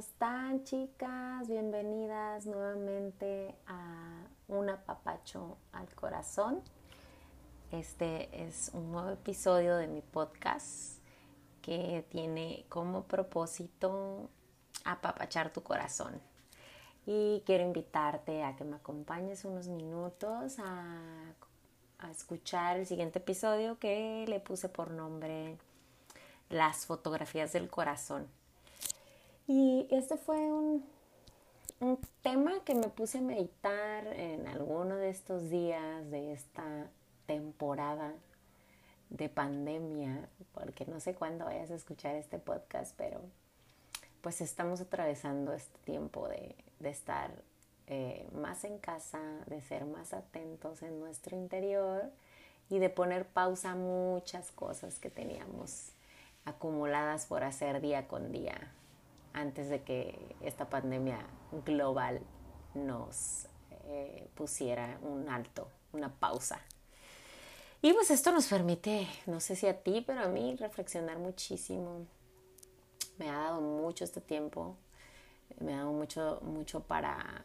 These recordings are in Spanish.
están chicas? Bienvenidas nuevamente a un apapacho al corazón. Este es un nuevo episodio de mi podcast que tiene como propósito apapachar tu corazón. Y quiero invitarte a que me acompañes unos minutos a, a escuchar el siguiente episodio que le puse por nombre Las fotografías del corazón. Y este fue un, tema que me puse a meditar en alguno de estos días de esta temporada de pandemia, porque no sé cuándo vayas a escuchar este podcast, pero pues estamos atravesando este tiempo de, estar eh, más en casa, de ser más atentos en nuestro interior y de poner pausa a muchas cosas que teníamos acumuladas por hacer día con día antes de que esta pandemia global nos eh, pusiera un alto, una pausa. Y pues esto nos permite, no sé si a ti, pero a mí reflexionar muchísimo. Me ha dado mucho este tiempo, me ha dado mucho, mucho para,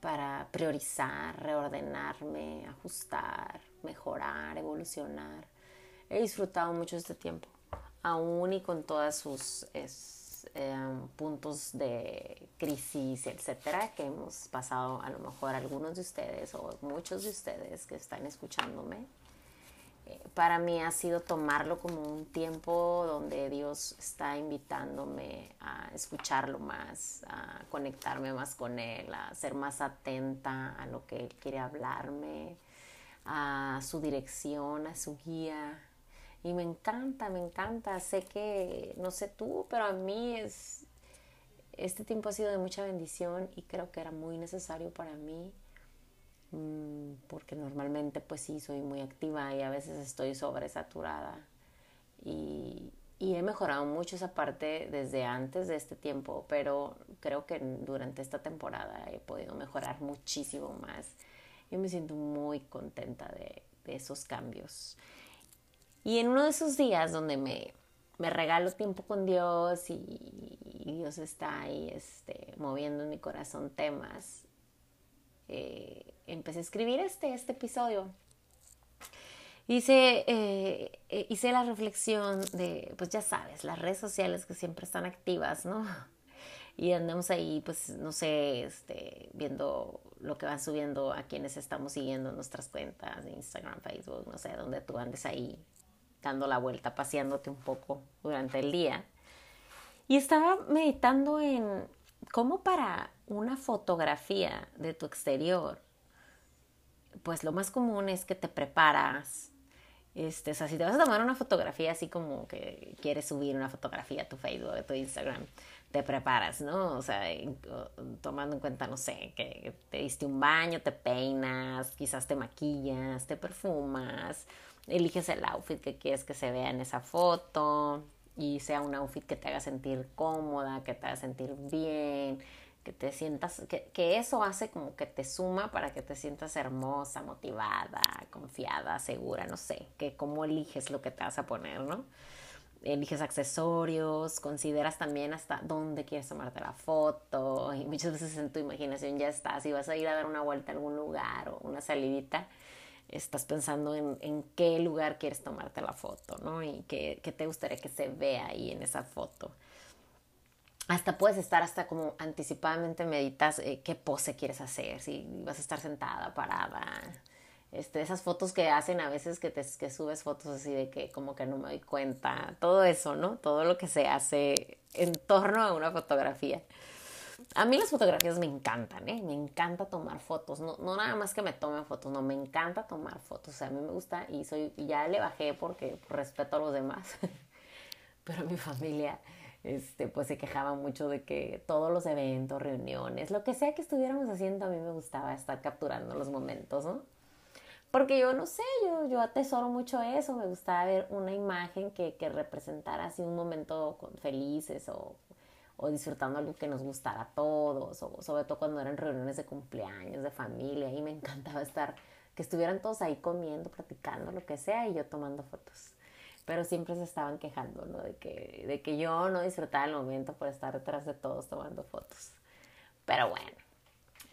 para priorizar, reordenarme, ajustar, mejorar, evolucionar. He disfrutado mucho este tiempo, aún y con todas sus... Em, puntos de crisis, etcétera, que hemos pasado a lo mejor algunos de ustedes o muchos de ustedes que están escuchándome. Eh, para mí ha sido tomarlo como un tiempo donde Dios está invitándome a escucharlo más, a conectarme más con Él, a ser más atenta a lo que Él quiere hablarme, a su dirección, a su guía, y me encanta, me encanta. Sé que, no sé tú, pero a mí es, este tiempo ha sido de mucha bendición y creo que era muy necesario para mí. Mm, porque normalmente pues sí soy muy activa y a veces estoy sobresaturada y, y he mejorado mucho esa parte desde antes de este tiempo, pero creo que durante esta temporada he podido mejorar muchísimo más. y me siento muy contenta de, de esos cambios. Y en uno de esos días donde me, me regalo tiempo con Dios y, Dios está ahí este, moviendo en mi corazón temas, eh, empecé a escribir este, este episodio. Hice, eh, eh, hice la reflexión de, pues ya sabes, las redes sociales que siempre están activas, ¿no? Y andamos ahí, pues, no sé, este, viendo lo que van subiendo a quienes estamos siguiendo nuestras cuentas Instagram, Facebook, no sé, donde tú andes ahí dando la vuelta, paseándote un poco durante el día. Y estaba meditando en cómo para una fotografía de tu exterior, pues lo más común es que te preparas. Este, o sea, si te vas a tomar una fotografía así como que quieres subir una fotografía a tu Facebook, a tu Instagram, te preparas, ¿no? O sea, tomando en cuenta, no sé, que te diste un baño, te peinas, quizás te maquillas, te perfumas, eliges el outfit que quieres que se vea en esa foto y sea un outfit que te haga sentir cómoda, que te haga sentir bien, que te sientas, que, eso hace como que te suma para que te sientas hermosa, motivada, confiada, segura, no sé, que cómo eliges lo que te vas a poner, ¿no? Eliges accesorios, consideras también hasta dónde quieres tomarte la foto y muchas veces en tu imaginación ya estás y vas a ir a dar una vuelta a algún lugar o una salidita estás pensando en, en, qué lugar quieres tomarte la foto, ¿no? Y qué, qué, te gustaría que se vea ahí en esa foto. Hasta puedes estar hasta como anticipadamente meditas eh, qué pose quieres hacer, si vas a estar sentada, parada. Este, esas fotos que hacen a veces que, te, que subes fotos así de que como que no me doy cuenta, todo eso, ¿no? Todo lo que se hace en torno a una fotografía. A mí las fotografías me encantan, ¿eh? Me encanta tomar fotos. No, no nada más que me tomen fotos, no, me encanta tomar fotos. O sea, a mí me gusta y soy, ya le bajé porque respeto a los demás. Pero mi familia, este, pues se quejaba mucho de que todos los eventos, reuniones, lo que sea que estuviéramos haciendo, a mí me gustaba estar capturando los momentos, ¿no? Porque yo no sé, yo, yo atesoro mucho eso, me gustaba ver una imagen que, que representara así un momento con felices o o disfrutando algo que nos gustara a todos, o sobre todo cuando eran reuniones de cumpleaños, de familia, y me encantaba estar, que estuvieran todos ahí comiendo, platicando, lo que sea, y yo tomando fotos. pero siempre se estaban quejando, ¿no? De que, de que yo no disfrutaba el momento por estar detrás de todos tomando fotos. Pero bueno,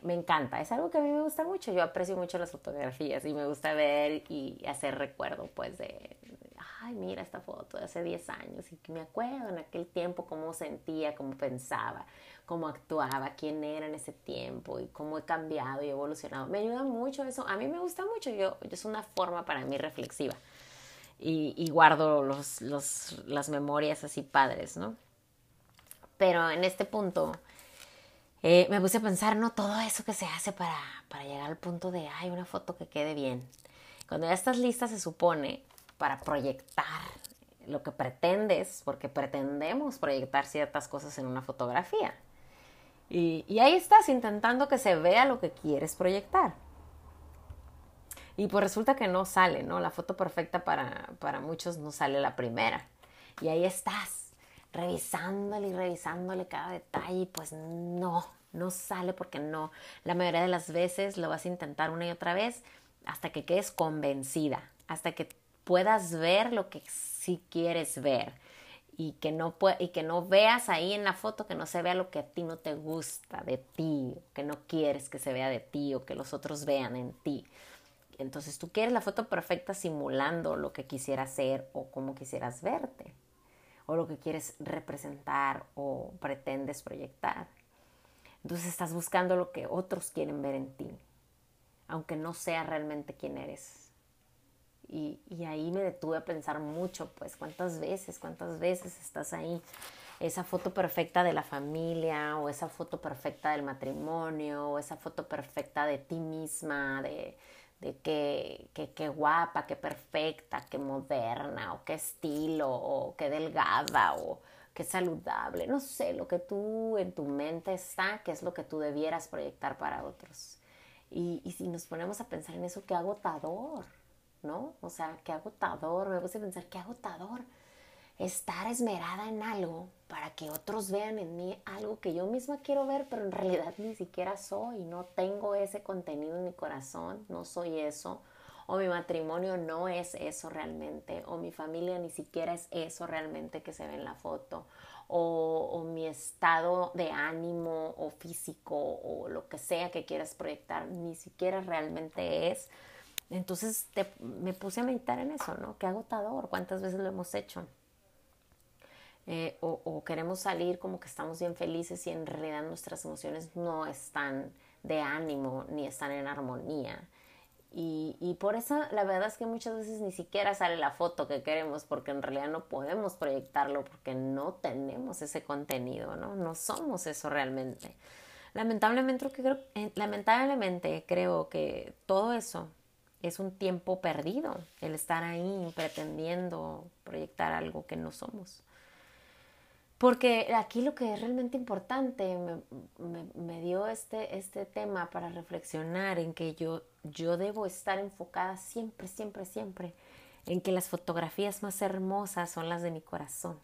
me encanta, es algo que a mí me gusta mucho, yo aprecio mucho las fotografías y me gusta ver y hacer recuerdo pues de, ay mira esta foto de hace 10 años y que me acuerdo en aquel tiempo cómo sentía, cómo pensaba, cómo actuaba, quién era en ese tiempo y cómo he cambiado y evolucionado. Me ayuda mucho eso, a mí me gusta mucho, yo, es una forma para mí reflexiva y, y guardo los, los, las memorias así padres, ¿no? Pero en este punto eh, me puse a pensar, ¿no? Todo eso que se hace para, para llegar al punto de, ay, una foto que quede bien. Cuando ya estás lista, se supone, para proyectar lo que pretendes, porque pretendemos proyectar ciertas cosas en una fotografía. Y, ahí estás intentando que se vea lo que quieres proyectar. Y pues resulta que no sale, ¿no? La foto perfecta para, para muchos no sale la primera. Y ahí estás revisándole y revisándole cada detalle pues no, no sale porque no. La mayoría de las veces lo vas a intentar una y otra vez hasta que quedes convencida, hasta que puedas ver lo que sí quieres ver y que no y que no veas ahí en la foto que no se vea lo que a ti no te gusta de ti, que no quieres que se vea de ti o que los otros vean en ti. Entonces tú quieres la foto perfecta simulando lo que quisieras ser o cómo quisieras verte o lo que quieres representar o pretendes proyectar. Entonces estás buscando lo que otros quieren ver en ti, aunque no sea realmente quién eres. Y, ahí me detuve a pensar mucho, pues cuántas veces, cuántas veces estás ahí, esa foto perfecta de la familia o esa foto perfecta del matrimonio o esa foto perfecta de ti misma, de, de qué, guapa, qué perfecta, qué moderna, o qué estilo, o qué delgada, o qué saludable. No sé, lo que tú en tu mente está, qué es lo que tú debieras proyectar para otros. Y, y si nos ponemos a pensar en eso, qué agotador, ¿no? O sea, qué agotador, me puse pensar, qué agotador estar esmerada en algo para que otros vean en mí algo que yo misma quiero ver, pero en realidad ni siquiera soy, no tengo ese contenido en mi corazón, no soy eso, o mi matrimonio no es eso realmente, o mi familia ni siquiera es eso realmente que se ve en la foto, o, mi estado de ánimo o físico o lo que sea que quieras proyectar, ni siquiera realmente es. Entonces me puse a meditar en eso, ¿no? Qué agotador, cuántas veces lo hemos hecho. Eh, o, queremos salir como que estamos bien felices y en realidad nuestras emociones no están de ánimo ni están en armonía. Y, y, por eso la verdad es que muchas veces ni siquiera sale la foto que queremos porque en realidad no podemos proyectarlo porque no tenemos ese contenido, ¿no? No somos eso realmente. Lamentablemente creo, eh, lamentablemente creo que todo eso es un tiempo perdido, el estar ahí pretendiendo proyectar algo que no somos. Porque aquí lo que es realmente importante me, dio este, este tema para reflexionar en que yo, yo debo estar enfocada siempre, siempre, siempre en que las fotografías más hermosas son las de mi corazón.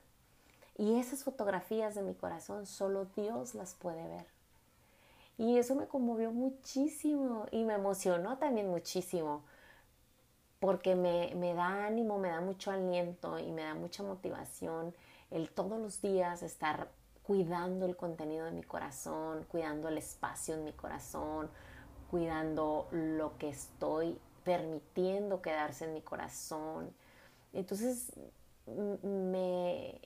Y esas fotografías de mi corazón solo Dios las puede ver. Y eso me conmovió muchísimo y me emocionó también muchísimo porque me, me da ánimo, me da mucho aliento y me da mucha motivación el todos los días estar cuidando el contenido de mi corazón, cuidando el espacio en mi corazón, cuidando lo que estoy permitiendo quedarse en mi corazón. Entonces me,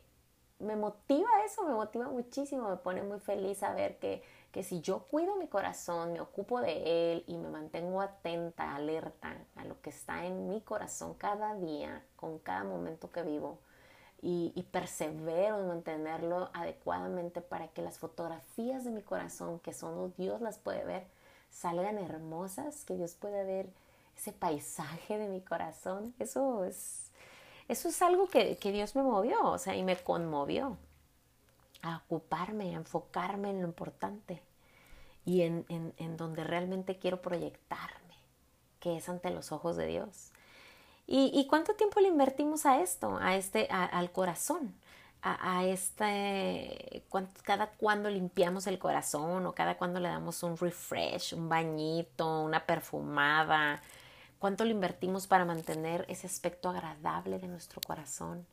me motiva eso, me motiva muchísimo, me pone muy feliz saber que, que si yo cuido mi corazón, me ocupo de él y me mantengo atenta, alerta a lo que está en mi corazón cada día, con cada momento que vivo, y, persevero en mantenerlo adecuadamente para que las fotografías de mi corazón, que solo Dios las puede ver, salgan hermosas, que Dios pueda ver ese paisaje de mi corazón. Eso es, eso es algo que, Dios me movió, o sea, y me conmovió a ocuparme, a enfocarme en lo importante y en, en donde realmente quiero proyectarme, que es ante los ojos de Dios. ¿Y, cuánto tiempo le invertimos a esto, a este, al corazón? A, este, cada cuando limpiamos el corazón o cada cuando le damos un refresh, un bañito, una perfumada. ¿Cuánto lo invertimos para mantener ese aspecto agradable de nuestro corazón?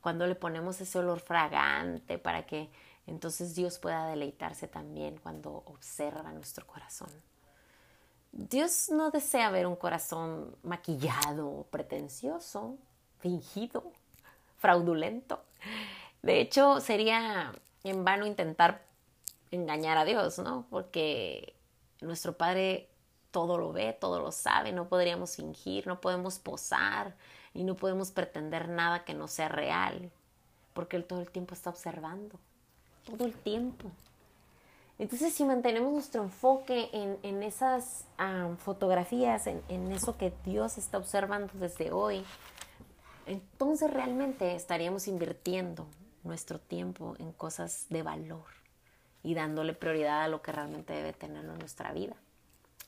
Cuando le ponemos ese olor fragante para que entonces Dios pueda deleitarse también cuando observa nuestro corazón. Dios no desea ver un corazón maquillado, pretencioso, fingido, fraudulento. De hecho, sería en vano intentar engañar a Dios, ¿no? Porque nuestro Padre todo lo ve, todo lo sabe, no podríamos fingir, no podemos posar y no podemos pretender nada que no sea real, porque Él todo el tiempo está observando, todo el tiempo. Entonces, si mantenemos nuestro enfoque en, esas fotografías, en, en eso que Dios está observando desde hoy, entonces realmente estaríamos invirtiendo nuestro tiempo en cosas de valor y dándole prioridad a lo que realmente debe tener en nuestra vida.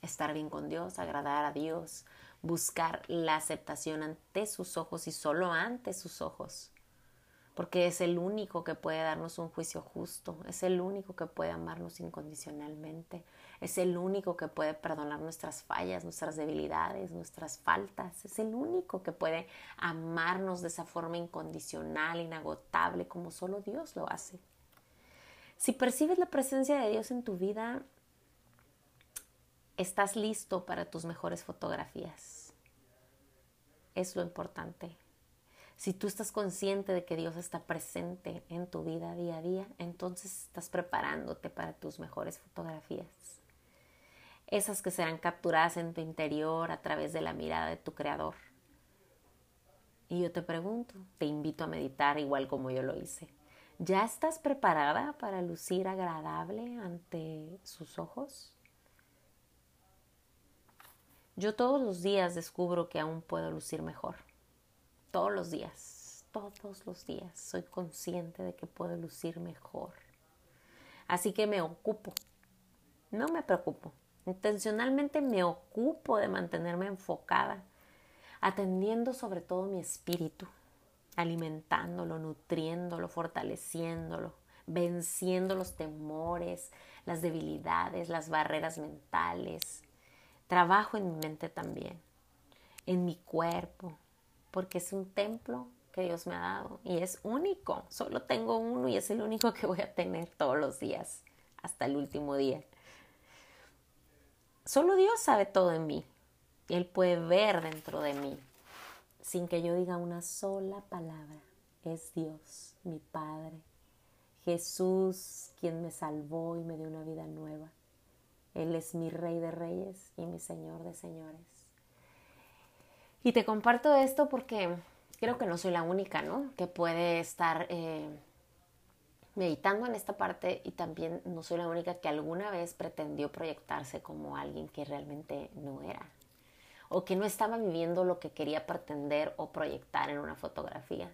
Estar bien con Dios, agradar a Dios, buscar la aceptación ante sus ojos y solo ante sus ojos porque es el único que puede darnos un juicio justo, es el único que puede amarnos incondicionalmente, es el único que puede perdonar nuestras fallas, nuestras debilidades, nuestras faltas, es el único que puede amarnos de esa forma incondicional, inagotable, como solo Dios lo hace. Si percibes la presencia de Dios en tu vida, estás listo para tus mejores fotografías. Es lo importante. Si tú estás consciente de que Dios está presente en tu vida día a día, entonces estás preparándote para tus mejores fotografías. Esas que serán capturadas en tu interior a través de la mirada de tu Creador. Y yo te pregunto, te invito a meditar igual como yo lo hice. ¿Ya estás preparada para lucir agradable ante sus ojos? Yo todos los días descubro que aún puedo lucir mejor todos los días, todos los días soy consciente de que puedo lucir mejor. Así que me ocupo, no me preocupo, intencionalmente me ocupo de mantenerme enfocada, atendiendo sobre todo mi espíritu, alimentándolo, nutriéndolo, fortaleciéndolo, venciendo los temores, las debilidades, las barreras mentales. Trabajo en mi mente también, en mi cuerpo, porque es un templo que Dios me ha dado y es único. Solo tengo uno y es el único que voy a tener todos los días, hasta el último día. Solo Dios sabe todo en mí. Y Él puede ver dentro de mí sin que yo diga una sola palabra. Es Dios, mi Padre. Jesús, quien me salvó y me dio una vida nueva. Él es mi Rey de Reyes y mi Señor de Señores. Y te comparto esto porque creo que no soy la única, ¿no? Que puede estar eh, meditando en esta parte y también no soy la única que alguna vez pretendió proyectarse como alguien que realmente no era o que no estaba viviendo lo que quería pretender o proyectar en una fotografía.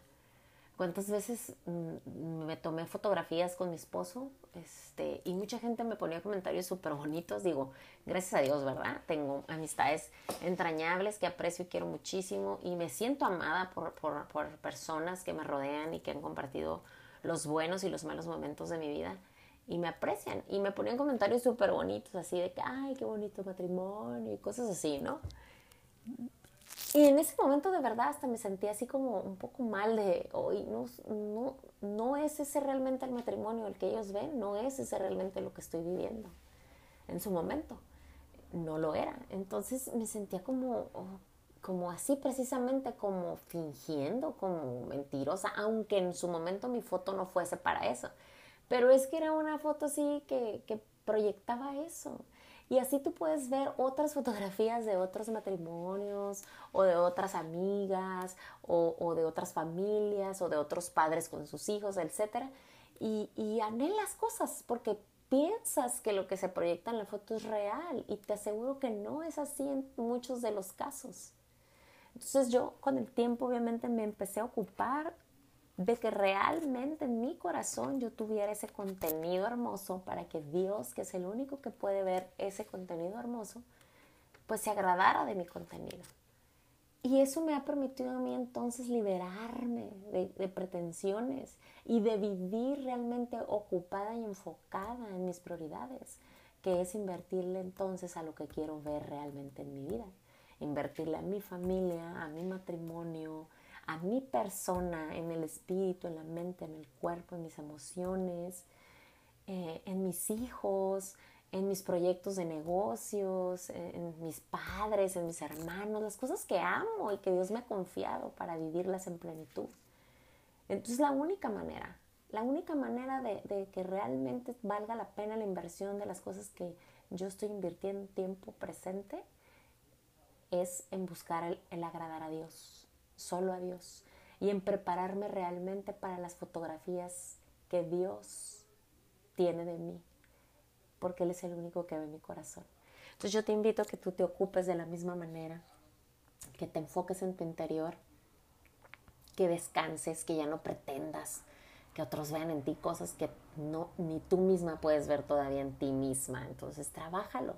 ¿Cuántas veces mm, me tomé fotografías con mi esposo? Este, y mucha gente me ponía comentarios súper bonitos. Digo, gracias a Dios, ¿verdad? Tengo amistades entrañables que aprecio y quiero muchísimo. Y me siento amada por, por, por personas que me rodean y que han compartido los buenos y los malos momentos de mi vida. Y me aprecian. Y me ponían comentarios súper bonitos, así de que, ay, qué bonito matrimonio y cosas así, ¿no? Y en ese momento de verdad hasta me sentí así como un poco mal de, hoy no, no, no es ese realmente el matrimonio el que ellos ven, no es ese realmente lo que estoy viviendo en su momento. No lo era. Entonces me sentía como, como así precisamente, como fingiendo, como mentirosa, aunque en su momento mi foto no fuese para eso. Pero es que era una foto así que, que proyectaba eso. Y así tú puedes ver otras fotografías de otros matrimonios o de otras amigas o, de otras familias o de otros padres con sus hijos, etc. Y, anhelas cosas porque piensas que lo que se proyecta en la foto es real y te aseguro que no es así en muchos de los casos. Entonces yo con el tiempo obviamente me empecé a ocupar de que realmente en mi corazón yo tuviera ese contenido hermoso para que Dios, que es el único que puede ver ese contenido hermoso, pues se agradara de mi contenido. Y eso me ha permitido a mí entonces liberarme de, de, pretensiones y de vivir realmente ocupada y enfocada en mis prioridades, que es invertirle entonces a lo que quiero ver realmente en mi vida invertirle a mi familia, a mi matrimonio, a mi persona, en el espíritu, en la mente, en el cuerpo, en mis emociones, eh, en mis hijos, en mis proyectos de negocios, en mis padres, en mis hermanos, las cosas que amo y que Dios me ha confiado para vivirlas en plenitud. Entonces la única manera, la única manera de, que realmente valga la pena la inversión de las cosas que yo estoy invirtiendo en tiempo presente es en buscar el, el agradar a Dios, solo a Dios, y en prepararme realmente para las fotografías que Dios tiene de mí porque Él es el único que ve mi corazón. Entonces yo te invito a que tú te ocupes de la misma manera, que te enfoques en tu interior, que descanses, que ya no pretendas que otros vean en ti cosas que no ni tú misma puedes ver todavía en ti misma. Entonces, trabájalo,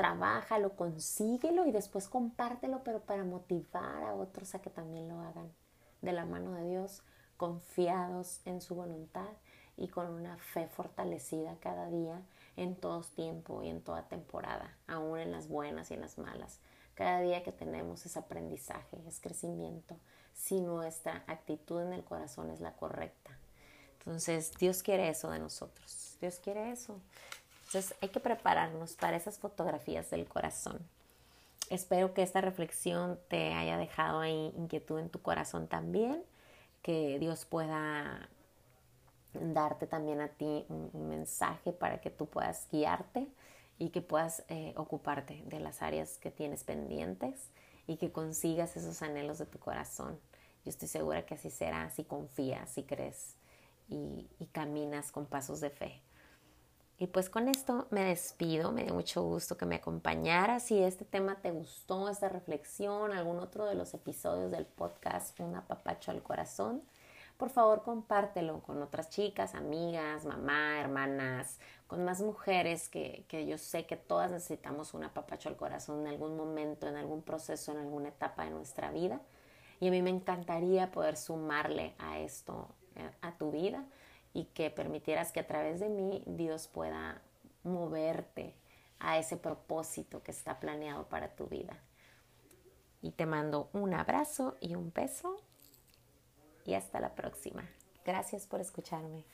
trabájalo, consíguelo y después compártelo, pero para motivar a otros a que también lo hagan de la mano de Dios, confiados en su voluntad y con una fe fortalecida cada día en todos tiempo y en toda temporada, aún en las buenas y en las malas. Cada día que tenemos es aprendizaje, es crecimiento, si nuestra actitud en el corazón es la correcta. Entonces, Dios quiere eso de nosotros. Dios quiere eso. Entonces, hay que prepararnos para esas fotografías del corazón. Espero que esta reflexión te haya dejado ahí inquietud en tu corazón también, que Dios pueda darte también a ti un, mensaje para que tú puedas guiarte y que puedas eh, ocuparte de las áreas que tienes pendientes y que consigas esos anhelos de tu corazón. Yo estoy segura que así será si confías, si crees y, y caminas con pasos de fe. Y pues con esto me despido, me dio mucho gusto que me acompañaras. Si este tema te gustó, esta reflexión, algún otro de los episodios del podcast Un apapacho al corazón, por favor compártelo con otras chicas, amigas, mamá, hermanas, con más mujeres que, yo sé que todas necesitamos un apapacho al corazón en algún momento, en algún proceso, en alguna etapa de nuestra vida. Y a mí me encantaría poder sumarle a esto, eh, a tu vida, y que permitieras que a través de mí Dios pueda moverte a ese propósito que está planeado para tu vida. Y te mando un abrazo y un beso y hasta la próxima. Gracias por escucharme.